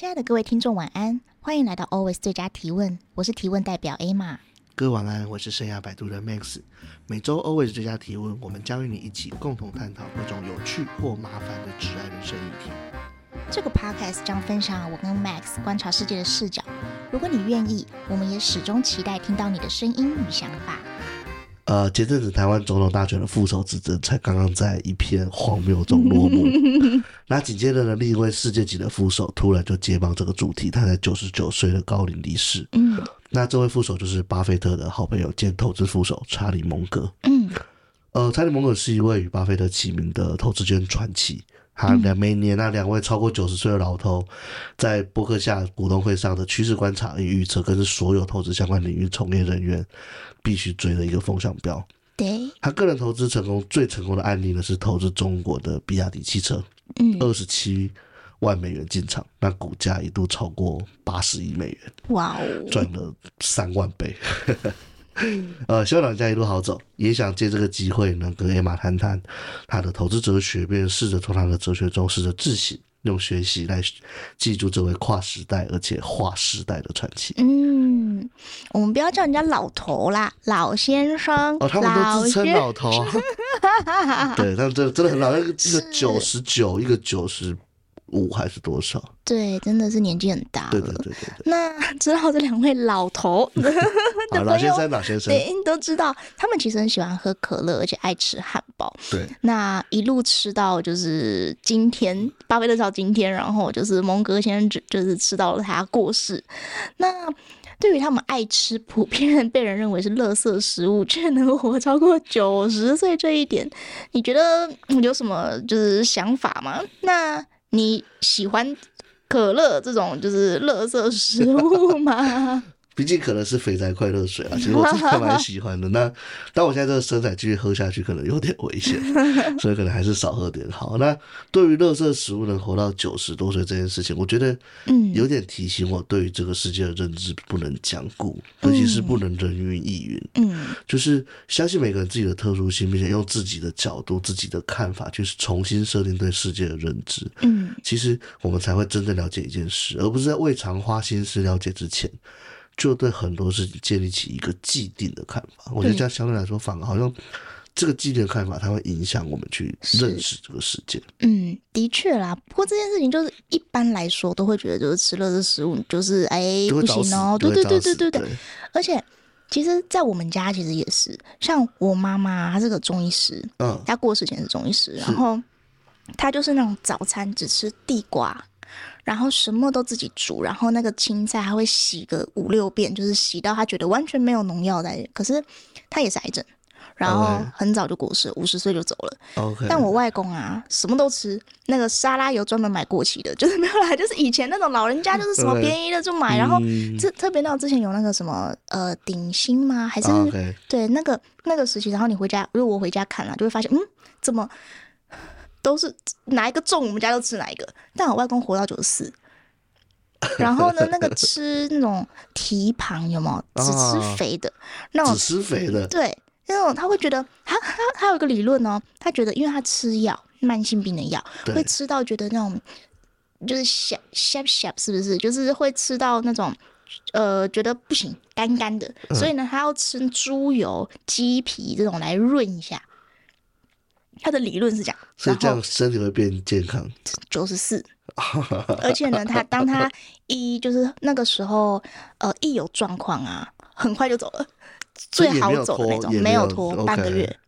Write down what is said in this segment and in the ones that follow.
亲爱的各位听众，晚安，欢迎来到 Always 最佳提问，我是提问代表 Emma。各位晚安，我是生涯摆渡的 Max。每周 Always 最佳提问，我们将与你一起共同探讨各种有趣或麻烦的挚爱人生议题。这个 Podcast 将分享我跟 Max 观察世界的视角。如果你愿意，我们也始终期待听到你的声音与想法。呃，前阵子台湾总统大选的副手之争才刚刚在一片荒谬中落幕，那紧接着呢，另一位世界级的副手突然就接棒这个主题，他在九十九岁的高龄离世。嗯，那这位副手就是巴菲特的好朋友兼投资副手查理蒙格。嗯，呃，查理蒙格是一位与巴菲特齐名的投资圈传奇。他两每年那两位超过九十岁的老头，在伯克夏股东会上的趋势观察与预测，更是所有投资相关领域从业人员必须追的一个风向标。对，他个人投资成功最成功的案例呢，是投资中国的比亚迪汽车，嗯，二十七万美元进场，那股价一度超过八十亿美元，哇哦，赚了三万倍。呃，希望大家一路好走，也想借这个机会呢，跟 Emma 谈谈他的投资哲学，并试着从他的哲学中试着自省，用学习来记住这位跨时代而且划时代的传奇。嗯，我们不要叫人家老头啦，老先生。哦，他们都自称老头。对，他们真的真的很老，一个九十九，一个九十。五还是多少？对，真的是年纪很大了。对对对对，对。那 知道这两位老头 的老先生，老先生，对，都知道，他们其实很喜欢喝可乐，而且爱吃汉堡。对。那一路吃到就是今天，巴菲特到今天，然后就是蒙哥先生就是吃到了他过世。那对于他们爱吃，普遍 被人认为是垃圾食物，却能活超过九十岁这一点，你觉得有什么就是想法吗？那。你喜欢可乐这种就是垃圾食物吗？毕竟可能是肥宅快乐水啊，其实我自己还蛮喜欢的。那但我现在这个身材继续喝下去，可能有点危险，所以可能还是少喝点好。那对于垃圾食物能活到九十多岁这件事情，我觉得嗯有点提醒我，对于这个世界的认知不能僵固，尤其是不能人云亦云。嗯，就是相信每个人自己的特殊性，并且用自己的角度、自己的看法，去重新设定对世界的认知。嗯，其实我们才会真正了解一件事，而不是在未尝花心思了解之前。就对很多事情建立起一个既定的看法，我觉得这样相对来说，反而好像这个既定的看法，它会影响我们去认识这个世界。嗯，的确啦。不过这件事情就是一般来说都会觉得，就是吃垃圾食物，就是哎不行哦。对对对对对对。而且，其实，在我们家其实也是，像我妈妈，她是个中医师，嗯，她过世前是中医师，然后她就是那种早餐只吃地瓜。然后什么都自己煮，然后那个青菜还会洗个五六遍，就是洗到他觉得完全没有农药在。可是他也是癌症，然后很早就过世，五十岁就走了。但我外公啊，什么都吃，那个沙拉油专门买过期的，就是没有啦，就是以前那种老人家就是什么便宜的就买。然后这特别那之前有那个什么呃鼎新吗？还是.对那个那个时期？然后你回家，如果我回家看了，就会发现嗯，怎么？都是哪一个重，我们家都吃哪一个。但我外公活到九十四，然后呢，那个吃那种蹄膀有没有？只吃肥的，那种只吃肥的。对，那种他会觉得，他他他有一个理论哦，他觉得，因为他吃药，慢性病的药，会吃到觉得那种就是小小小，是不是？就是会吃到那种呃，觉得不行，干干的。所以呢，他要吃猪油、鸡皮这种来润一下。他的理论是这样，所以这样身体会变健康。九十四，而且呢，他当他一就是那个时候，呃，一有状况啊，很快就走了，最好走的那种，没有拖半个月。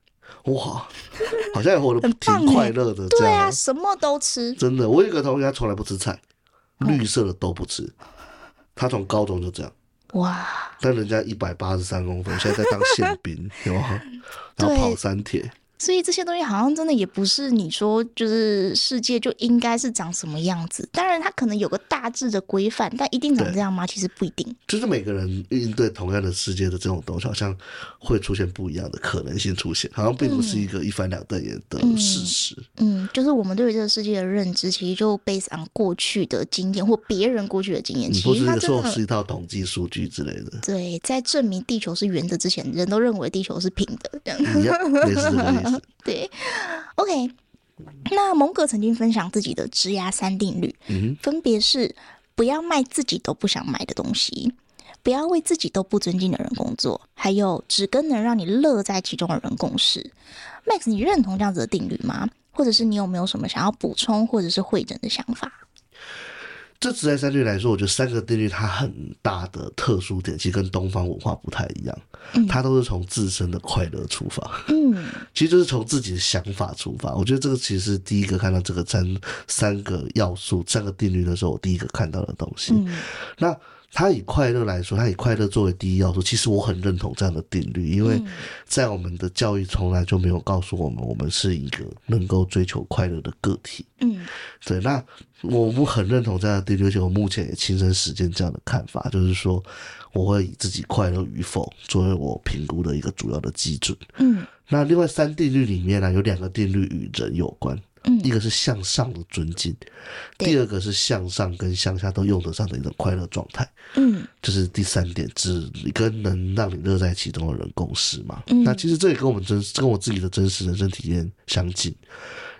哇，好像也活得挺快乐的。对啊，什么都吃。真的，我有一个同学，他从来不吃菜，绿色的都不吃。他从高中就这样。哇！但人家一百八十三公分，现在在当宪兵，有吗？然后跑三铁。所以这些东西好像真的也不是你说就是世界就应该是长什么样子。当然，它可能有个大致的规范，但一定长这样吗？其实不一定。就是每个人应对同样的世界的这种东西，好像会出现不一样的可能性出现，好像并不是一个一翻两瞪眼的事实。嗯，嗯，就是我们对于这个世界的认知，其实就 based on 过去的经验或别人过去的经验。其实它真的是一套统计数据之类的。对，在证明地球是圆的之前，人都认为地球是平的，这样。也是这个意思。对，OK。那蒙格曾经分享自己的职涯三定律，嗯、分别是不不要卖自己都不想买的东西，不要为自己都不尊敬的人工作，还有只跟能让你乐在其中的人共事。Max，你认同这样子的定律吗？或者是你有没有什么想要补充或者是会诊的想法？这自然三律来说，我觉得三个定律它很大的特殊点，其实跟东方文化不太一样。嗯，它都是从自身的快乐出发。嗯，其实就是从自己的想法出发。我觉得这个其实是第一个看到这个三三个要素、三个定律的时候，我第一个看到的东西。嗯，那。他以快乐来说，他以快乐作为第一要素。其实我很认同这样的定律，因为在我们的教育从来就没有告诉我们，我们是一个能够追求快乐的个体。嗯，对。那我不很认同这样的定律，而且我目前也亲身实践这样的看法，就是说，我会以自己快乐与否作为我评估的一个主要的基准。嗯，那另外三定律里面呢，有两个定律与人有关。嗯，一个是向上的尊敬，第二个是向上跟向下都用得上的一种快乐状态。嗯，这是第三点，只跟能让你乐在其中的人共事嘛。嗯，那其实这也跟我们真跟我自己的真实人生体验相近，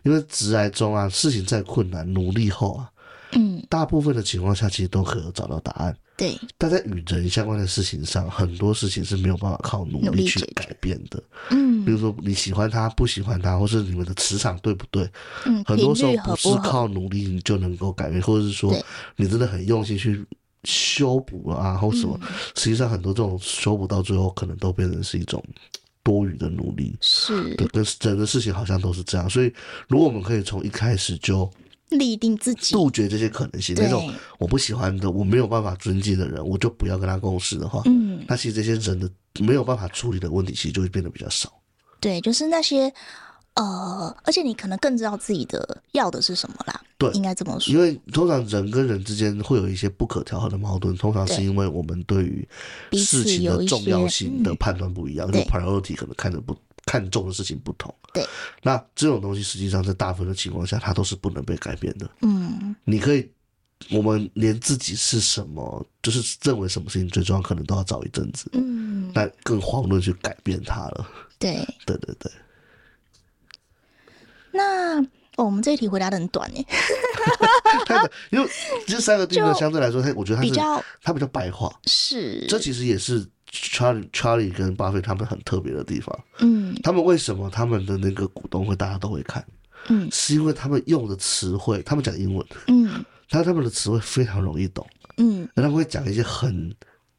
因为直癌中啊，事情再困难，努力后啊，嗯，大部分的情况下其实都可以找到答案。对，但在与人相关的事情上，很多事情是没有办法靠努力去改变的。嗯，比如说你喜欢他，不喜欢他，或是你们的磁场对不对？嗯，很多时候不是靠努力你就能够改变，或者是说你真的很用心去修补啊，或什么，实际上很多这种修补到最后，可能都变成是一种多余的努力。是，对，跟整个事情好像都是这样。所以，如果我们可以从一开始就。立定自己，杜绝这些可能性。那种我不喜欢的，我没有办法尊敬的人，我就不要跟他共事的话，嗯，那其实这些人的没有办法处理的问题，其实就会变得比较少。对，就是那些呃，而且你可能更知道自己的要的是什么啦。对，应该这么说。因为通常人跟人之间会有一些不可调和的矛盾，通常是因为我们对于事情的重要性的判断不一样，就 priority 可能看的不。看重的事情不同，对，那这种东西实际上在大部分的情况下，它都是不能被改变的。嗯，你可以，我们连自己是什么，就是认为什么事情最重要，可能都要找一阵子。嗯，那更遑论去改变它了。对，对对对。那哦，我们这一题回答的很短耶。因为这三个定律相对来说，它我觉得它比较它比较白话。是，这其实也是。Charlie、Charlie 跟巴菲特他们很特别的地方，嗯，他们为什么他们的那个股东会大家都会看，嗯，是因为他们用的词汇，他们讲英文，嗯，他他们的词汇非常容易懂，嗯，他们会讲一些很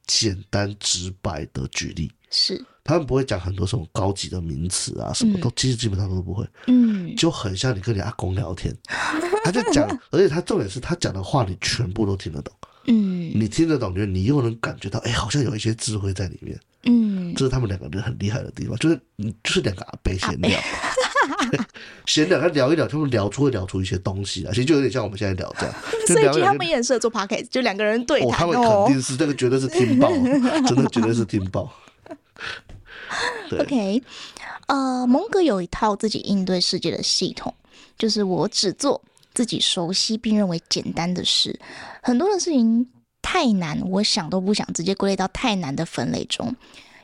简单直白的举例，是，他们不会讲很多什么高级的名词啊，什么都其实基本上都不会，嗯，就很像你跟你阿公聊天，他就讲，而且他重点是他讲的话你全部都听得懂。嗯，你听得懂，觉得你又能感觉到，哎、欸，好像有一些智慧在里面。嗯，这是他们两个人很厉害的地方，就是你就是两个阿伯闲聊，闲聊他聊一聊，他们聊出会聊出一些东西啊，其实就有点像我们现在聊这样。所以他们也很适合做 podcast，就两个人对谈哦。他们肯定是这个绝对是听爆，真的绝对是听爆。OK，呃，蒙哥有一套自己应对世界的系统，就是我只做。自己熟悉并认为简单的事，很多的事情太难，我想都不想，直接归类到太难的分类中。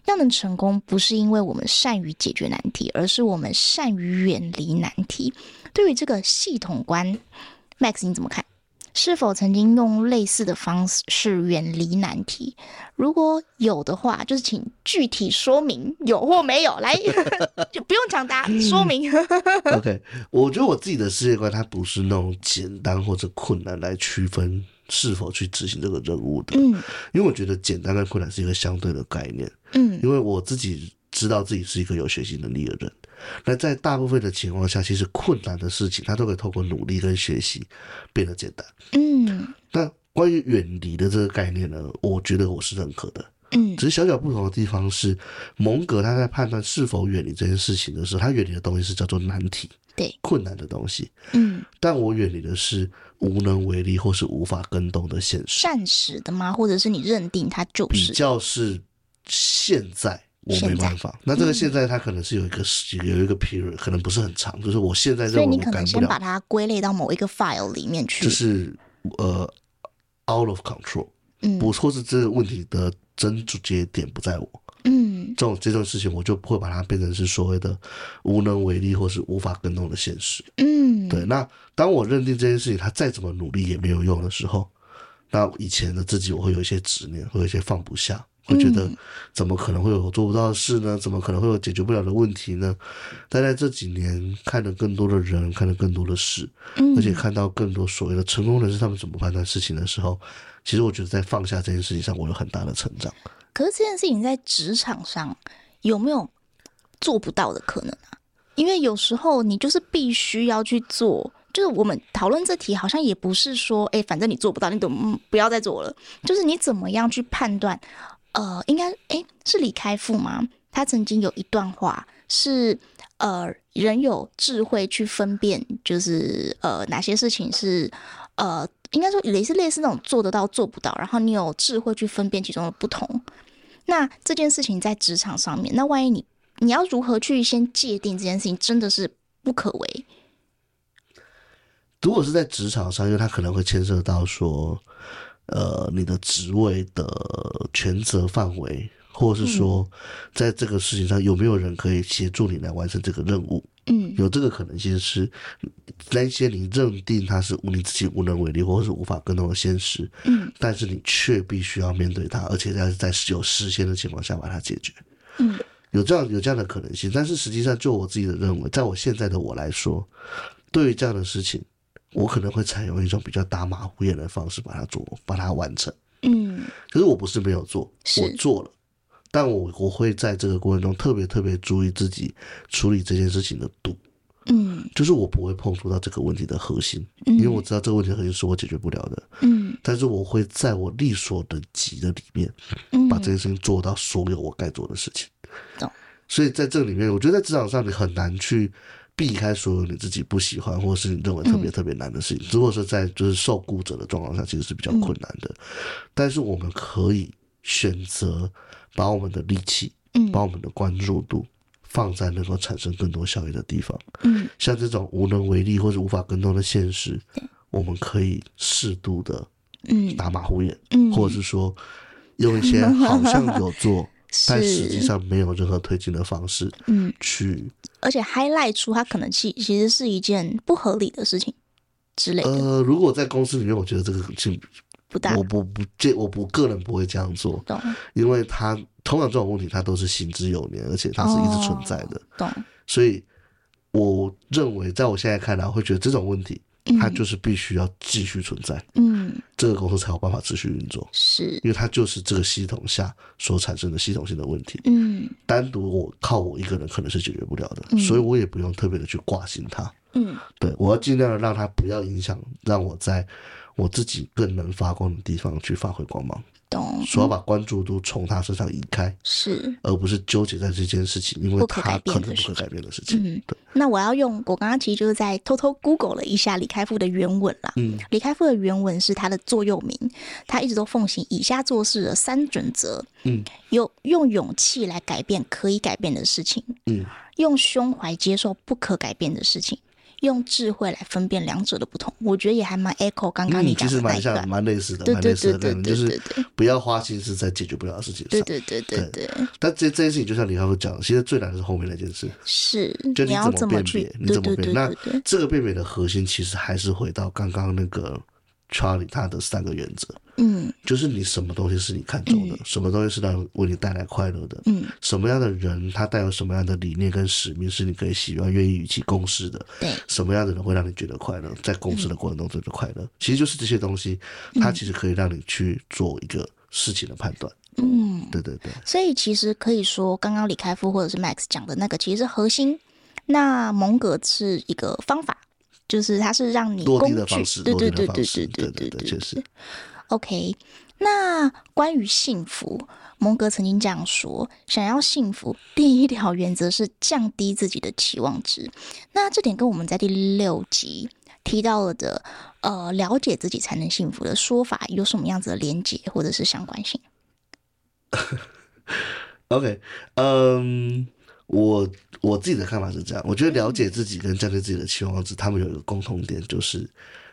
要能成功，不是因为我们善于解决难题，而是我们善于远离难题。对于这个系统观，Max 你怎么看？是否曾经用类似的方式远离难题？如果有的话，就是请具体说明有或没有。来，就不用抢答，说明。OK，我觉得我自己的世界观，它不是那种简单或者困难来区分是否去执行这个任务的。嗯，因为我觉得简单跟困难是一个相对的概念。嗯，因为我自己知道自己是一个有学习能力的人。那在大部分的情况下，其实困难的事情，他都可以透过努力跟学习变得简单。嗯，那关于远离的这个概念呢，我觉得我是认可的。嗯，只是小小不同的地方是，蒙格他在判断是否远离这件事情的时候，他远离的东西是叫做难题，对，困难的东西。嗯，但我远离的是无能为力或是无法跟动的现实。暂时的吗？或者是你认定它就是？比较是现在。我没办法，那这个现在它可能是有一个时、嗯、有一个 period，可能不是很长，就是我现在认为我改不了。所以你可能先把它归类到某一个 file 里面去。就是呃，out of control，嗯，不，或是这个问题的真主结点不在我，嗯，这种这种事情我就不会把它变成是所谓的无能为力或是无法跟动的现实，嗯，对。那当我认定这件事情他再怎么努力也没有用的时候，那以前的自己，我会有一些执念，会有一些放不下，会觉得怎么可能会有做不到的事呢？怎么可能会有解决不了的问题呢？但在这几年，看了更多的人，看了更多的事，而且看到更多所谓的成功人士他们怎么判断事情的时候，其实我觉得在放下这件事情上，我有很大的成长。可是这件事情在职场上有没有做不到的可能啊？因为有时候你就是必须要去做。就是我们讨论这题，好像也不是说，哎，反正你做不到，你怎么不要再做了？就是你怎么样去判断？呃，应该，哎，是李开复吗？他曾经有一段话是，呃，人有智慧去分辨，就是呃，哪些事情是，呃，应该说类似类似那种做得到做不到，然后你有智慧去分辨其中的不同。那这件事情在职场上面，那万一你你要如何去先界定这件事情，真的是不可为？如果是在职场上，因为他可能会牵涉到说，呃，你的职位的权责范围，或者是说，在这个事情上有没有人可以协助你来完成这个任务？嗯，有这个可能性是那些你认定他是你自己无能为力，或者是无法跟动的现实。嗯，但是你却必须要面对他，而且在在有时限的情况下把它解决。嗯，有这样有这样的可能性，但是实际上，就我自己的认为，在我现在的我来说，对于这样的事情。我可能会采用一种比较打马虎眼的方式把它做，把它完成。嗯，可是我不是没有做，我做了，但我我会在这个过程中特别特别注意自己处理这件事情的度。嗯，就是我不会碰触到这个问题的核心，嗯，因为我知道这个问题的核心是我解决不了的。嗯，但是我会在我力所能及的里面，把这件事情做到所有我该做的事情。懂。所以在这里面，我觉得在职场上你很难去。避开所有你自己不喜欢或是你认为特别特别难的事情，如果说在就是受雇者的状况下，其实是比较困难的。但是我们可以选择把我们的力气，把我们的关注度放在能够产生更多效益的地方。嗯，像这种无能为力或者无法更动的现实，我们可以适度的嗯。打马虎眼，嗯。或者是说用一些好像有做。但实际上没有任何推进的方式，嗯，去，而且 highlight 出它可能其其实是一件不合理的事情之类的。呃，如果在公司里面，我觉得这个可能性不大，我不不这我不个人不会这样做，懂？因为他通常这种问题它都是行之有年，而且它是一直存在的，懂？所以我认为，在我现在看来，我会觉得这种问题。它就是必须要继续存在，嗯，这个公司才有办法持续运作，是，因为它就是这个系统下所产生的系统性的问题，嗯，单独我靠我一个人可能是解决不了的，嗯，所以我也不用特别的去挂心它，嗯，对，我要尽量的让它不要影响，让我在我自己更能发光的地方去发挥光芒。懂，所以要把关注度从他身上移开，是，而不是纠结在这件事情，因为他可能不可改变的事情。嗯，对。那我要用，我刚刚其实就是在偷偷 Google 了一下李开复的原文啦。嗯，李开复的原文是他的座右铭，他一直都奉行以下做事的三准则。嗯，有用勇气来改变可以改变的事情。嗯，用胸怀接受不可改变的事情。用智慧来分辨两者的不同，我觉得也还蛮 echo 刚刚你讲的那一段，其实蛮像，蛮类似的，蛮类似的，就是不要花心思在解决不了的事情上。对对对对对，对。但这这件事情，就像李开复讲，其实最难的是后面那件事，是就你怎么辨别，你怎么辨？那这个辨别的核心，其实还是回到刚刚那个。Charlie 他的三个原则，嗯，就是你什么东西是你看中的，嗯、什么东西是能为你带来快乐的，嗯，什么样的人他带有什么样的理念跟使命是你可以喜欢、愿意与其共事的，对，什么样的人会让你觉得快乐，在共事的过程中觉得快乐，嗯、其实就是这些东西，它其实可以让你去做一个事情的判断，嗯，对对对，所以其实可以说，刚刚李开复或者是 Max 讲的那个，其实是核心，那蒙格是一个方法。就是它是让你工具，对对对对对对对对，确实。OK，那关于幸福，蒙格曾经这样说：想要幸福，第一条原则是降低自己的期望值。那这点跟我们在第六集提到了的呃，了解自己才能幸福的说法有什么样子的连结或者是相关性？OK，嗯、um。我我自己的看法是这样，我觉得了解自己跟降低自己的期望值，他们有一个共同点，就是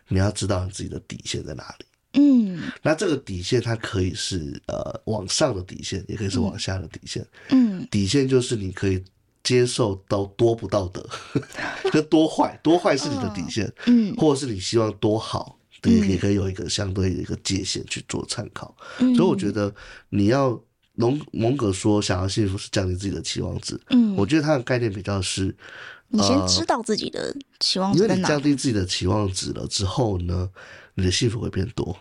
你要知道你自己的底线在哪里。嗯，那这个底线它可以是呃往上的底线，也可以是往下的底线。嗯，底线就是你可以接受到多不道德，就多坏，多坏是你的底线。嗯，或者是你希望多好。对，也可以有一个相对的一个界限去做参考。嗯、所以我觉得你要蒙蒙格说想要幸福是降低自己的期望值。嗯，我觉得他的概念比较是，你先知道自己的期望值，呃，因为你降低自己的期望值了之后呢，你的幸福会变多。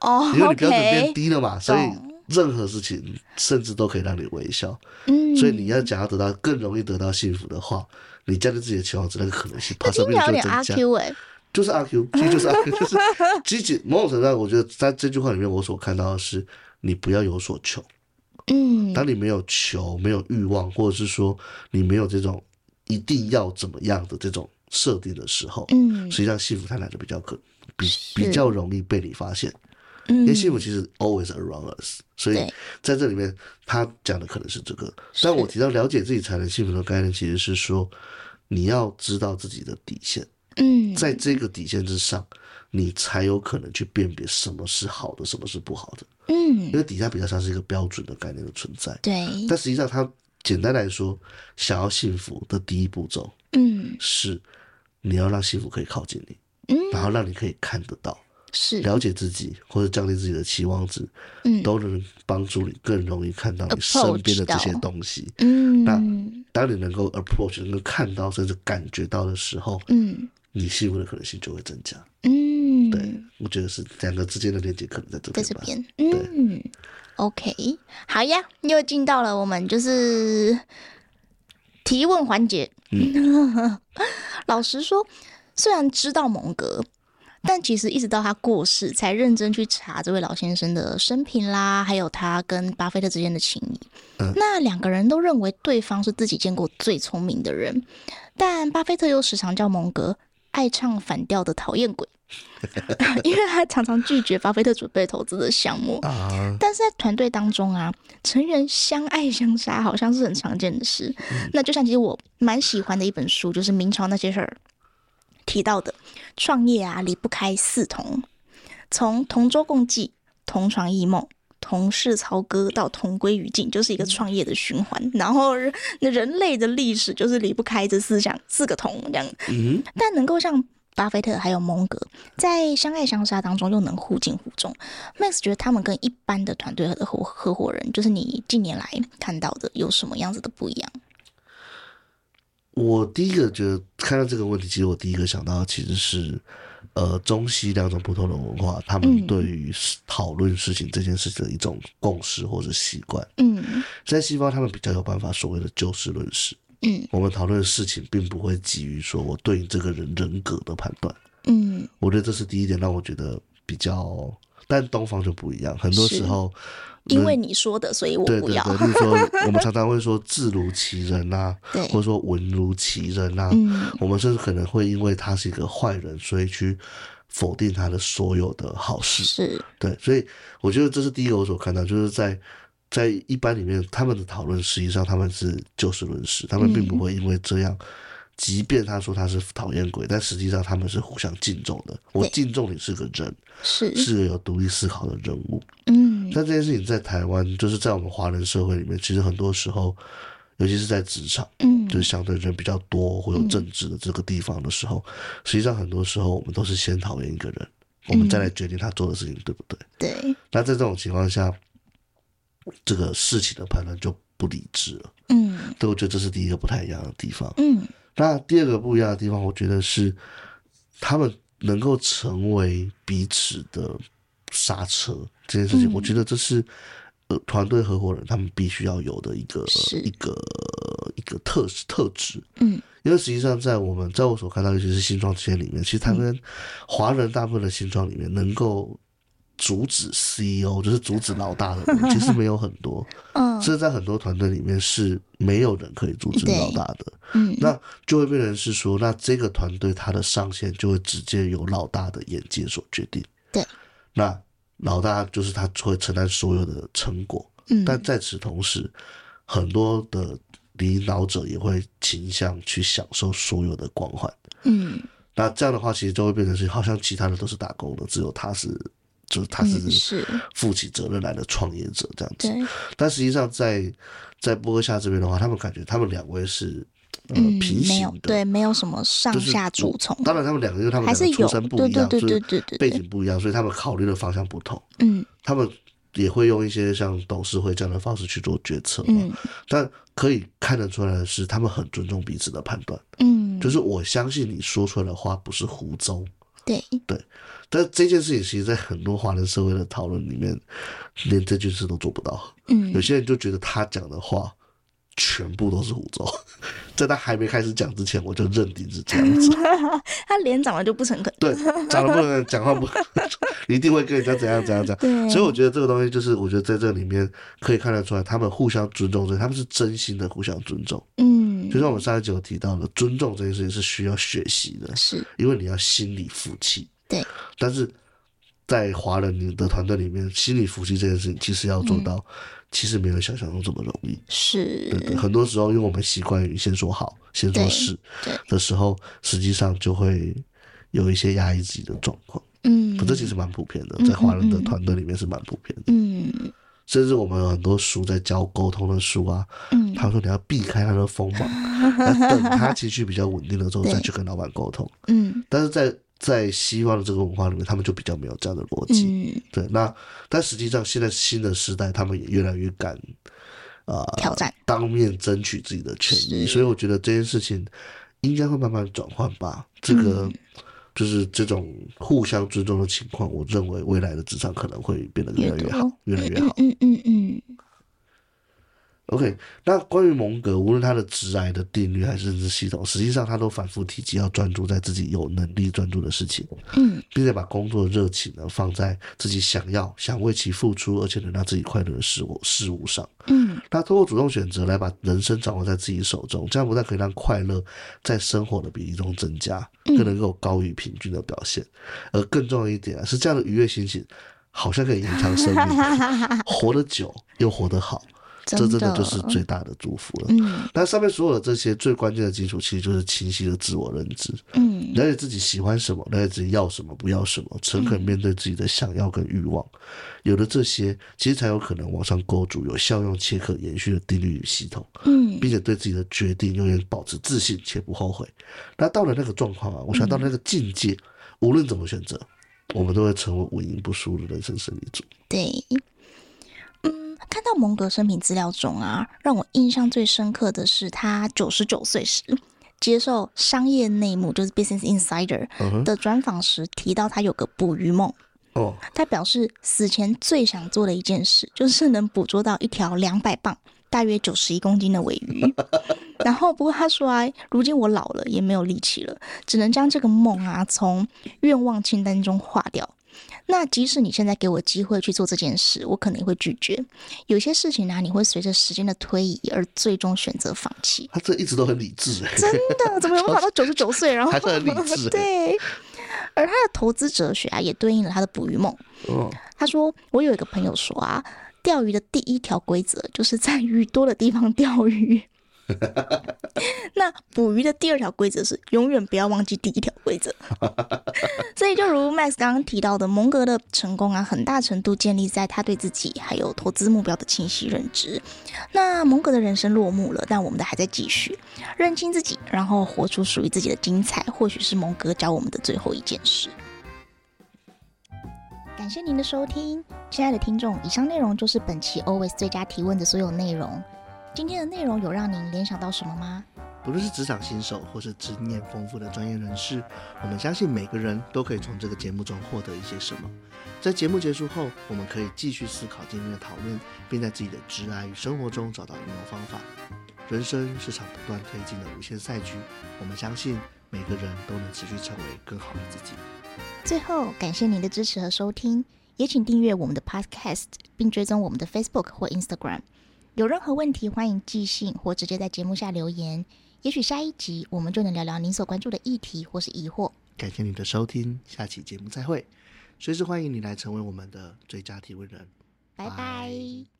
哦，因为你标准变低了嘛，所以任何事情甚至都可以让你微笑。嗯，所以你要想要得到更容易得到幸福的话，你降低自己的期望值，那个可能性爬上面就增加。就是阿 Q，其实就是阿 Q，就是积极。某种程度上，我觉得在这句话里面，我所看到的是，你不要有所求。嗯，当你没有求、没有欲望，或者是说你没有这种一定要怎么样的这种设定的时候，嗯，实际上幸福它来的比较可比比较容易被你发现。因为幸福其实 always around us，所以在这里面他讲的可能是这个。但我提到了解自己才能幸福的概念，其实是说你要知道自己的底线。嗯，在这个底线之上，你才有可能去辨别什么是好的，什么是不好的。嗯，因为底下比较像是一个标准的概念的存在。对。但实际上，它简单来说，想要幸福的第一步骤，嗯，是你要让幸福可以靠近你，嗯，然后让你可以看得到。是了解自己或者降低自己的期望值，嗯，都能帮助你更容易看到你身边的这些东西。嗯，那当你能够 approach，能够看到甚至感觉到的时候，嗯，你幸福的可能性就会增加。嗯，对，我觉得是两个之间的连接可能在这边。在这边，嗯，OK，好呀，又进到了我们就是提问环节。嗯，老实说，虽然知道蒙格。但其实一直到他过世，才认真去查这位老先生的生平啦，还有他跟巴菲特之间的情谊。嗯。那两个人都认为对方是自己见过最聪明的人，但巴菲特又时常叫蒙格爱唱反调的讨厌鬼，因为他常常拒绝巴菲特准备投资的项目。啊。但是在团队当中啊，成员相爱相杀好像是很常见的事。嗯。那就像其实我蛮喜欢的一本书，就是《明朝那些事儿》。提到的创业啊，离不开四同，从同舟共济、同床异梦、同是操戈到同归于尽，就是一个创业的循环。嗯、然后，那人类的历史就是离不开这四项四个同这样。嗯，但能够像巴菲特还有蒙格在相爱相杀当中又能互敬互重，Max 觉得他们跟一般的团队的合合伙人，就是你近年来看到的有什么样子的不一样？我第一个觉得看到这个问题，其实我第一个想到的其实是，呃，中西两种不同的文化，他们对于讨论事情这件事情的一种共识或者习惯。嗯，在西方他们比较有办法所谓的就事论事。嗯，我们讨论的事情并不会基于说我对你这个人人格的判断。嗯，我觉得这是第一点让我觉得比较，但东方就不一样，很多时候。因为你说的，所以我不要。对对对，就是说，我们常常会说“字如其人”呐，对，或者说“文如其人”呐。嗯，我们甚至可能会因为他是一个坏人，所以去否定他的所有的好事。是，对，所以我觉得这是第一个我所看到，就是在在一般里面，他们的讨论实际上他们是就事论事，他们并不会因为这样。即便他说他是讨厌鬼，但实际上他们是互相敬重的。我敬重你是个人，是是个有独立思考的人物。嗯，但这件事情在台湾，就是在我们华人社会里面，其实很多时候，尤其是在职场，嗯，就是相对人比较多或有政治的这个地方的时候，嗯、实际上很多时候我们都是先讨厌一个人，我们再来决定他做的事情对不对？对。那在这种情况下，这个事情的判断就不理智了。嗯，对，我觉得这是第一个不太一样的地方。嗯。那第二个不一样的地方，我觉得是他们能够成为彼此的刹车这件事情。我觉得这是呃团队合伙人他们必须要有的一个一个一个特特质。嗯，因为实际上在我们在我所看到，尤其是新创企业里面，其实他们华人大部分的新创里面能够。阻止 CEO 就是阻止老大的 人，其实没有很多。嗯，甚至在很多团队里面是没有人可以阻止老大的。嗯，那就会变成是说，那这个团队它的上限就会直接由老大的眼界所决定。对，那老大就是他会承担所有的成果。嗯，但在此同时，很多的领导者也会倾向去享受所有的光环。嗯，那这样的话，其实就会变成是好像其他的都是打工的，只有他是。就是他是负起责任来的创业者这样子，但实际上在在波克夏这边的话，他们感觉他们两位是嗯平行的，对，没有什么上下主从。当然，他们两个因为他们出身不一样，对对对对对，背景不一样，所以他们考虑的方向不同。嗯，他们也会用一些像董事会这样的方式去做决策。嗯，但可以看得出来的是，他们很尊重彼此的判断。嗯，就是我相信你说出来的话不是胡诌。对对，但这件事情其实，在很多华人社会的讨论里面，连这件事都做不到。嗯，有些人就觉得他讲的话全部都是胡诌，在他还没开始讲之前，我就认定是这样子。他脸长得就不诚恳，对，长得不诚恳讲话不，一定会跟人家怎样怎样怎样。所以我觉得这个东西就是，我觉得在这里面可以看得出来，他们互相尊重，所以他们是真心的互相尊重。嗯，就像我们上一集有提到的，尊重这件事情是需要学习的，是因为你要心里服气。对，但是在华人的团队里面，心理服气这件事情，其实要做到，嗯、其实没有想象中这么容易。是，对对，很多时候，因为我们习惯于先说好、先说是的时候，实际上就会有一些压抑自己的状况。嗯，这其实蛮普遍的，在华人的团队里面是蛮普遍的。嗯，甚至我们有很多书在教沟通的书啊，嗯，他说你要避开他的锋芒，等他情绪比较稳定了之后再去跟老板沟通。嗯，但是在在西方的这个文化里面，他们就比较没有这样的逻辑。嗯，对。那但实际上，现在新的时代，他们也越来越敢啊、呃、挑战，当面争取自己的权益。所以我觉得这件事情应该会慢慢转换吧。这个、嗯、就是这种互相尊重的情况，我认为未来的职场可能会变得越来越好，越来越好。嗯嗯嗯。OK，那关于蒙格，无论他的直癌的定律还是认知系统，实际上他都反复提及要专注在自己有能力专注的事情，嗯，并且把工作的热情呢放在自己想要、想为其付出，而且能让自己快乐的事物事物上，嗯，那通过主动选择来把人生掌握在自己手中，这样不但可以让快乐在生活的比例中增加，更能够高于平均的表现，而更重要一点啊，是这样的愉悦心情，好像可以延长生命，活得久又活得好。这真的就是最大的祝福了。嗯，但上面所有的这些最关键的基础，其实就是清晰的自我认知。嗯，了解自己喜欢什么，了解自己要什么，不要什么，诚恳面对自己的想要跟欲望。嗯、有了这些，其实才有可能往上勾住有效用且可延续的定律与系统。嗯，并且对自己的决定永远保持自信且不后悔。那到了那个状况啊，我想到那个境界，嗯、无论怎么选择，我们都会成为稳赢不输的人生胜利组。对。看到蒙格生平资料中啊，让我印象最深刻的是他九十九岁时接受《商业内幕》就是《Business Insider》的专访时提到，他有个捕鱼梦。哦，他表示死前最想做的一件事就是能捕捉到一条两百磅、大约九十一公斤的尾鱼。然后，不过他说啊，如今我老了，也没有力气了，只能将这个梦啊从愿望清单中划掉。那即使你现在给我机会去做这件事，我可能也会拒绝。有些事情呢、啊，你会随着时间的推移而最终选择放弃。他这一直都很理智，真的？怎么有办法到 九十九岁，然后还是很理智？对。而他的投资哲学啊，也对应了他的捕鱼梦。哦，他说：“我有一个朋友说啊，钓鱼的第一条规则就是在鱼多的地方钓鱼。” 那捕鱼的第二条规则是永远不要忘记第一条规则。所以，就如 Max 刚刚提到的，蒙格的成功啊，很大程度建立在他对自己还有投资目标的清晰认知。那蒙格的人生落幕了，但我们的还在继续。认清自己，然后活出属于自己的精彩，或许是蒙格教我们的最后一件事。感谢您的收听，亲爱的听众，以上内容就是本期 Always 最佳提问的所有内容。今天的内容有让您联想到什么吗？不论是职场新手或是经验丰富的专业人士，我们相信每个人都可以从这个节目中获得一些什么。在节目结束后，我们可以继续思考今天的讨论，并在自己的职涯与生活中找到应用方法。人生是场不断推进的无限赛局，我们相信每个人都能持续成为更好的自己。最后，感谢您的支持和收听，也请订阅我们的 Podcast，并追踪我们的 Facebook 或 Instagram。有任何问题，欢迎寄信或直接在节目下留言。也许下一集我们就能聊聊您所关注的议题或是疑惑。感谢你的收听，下期节目再会。随时欢迎你来成为我们的最佳提问人。拜拜。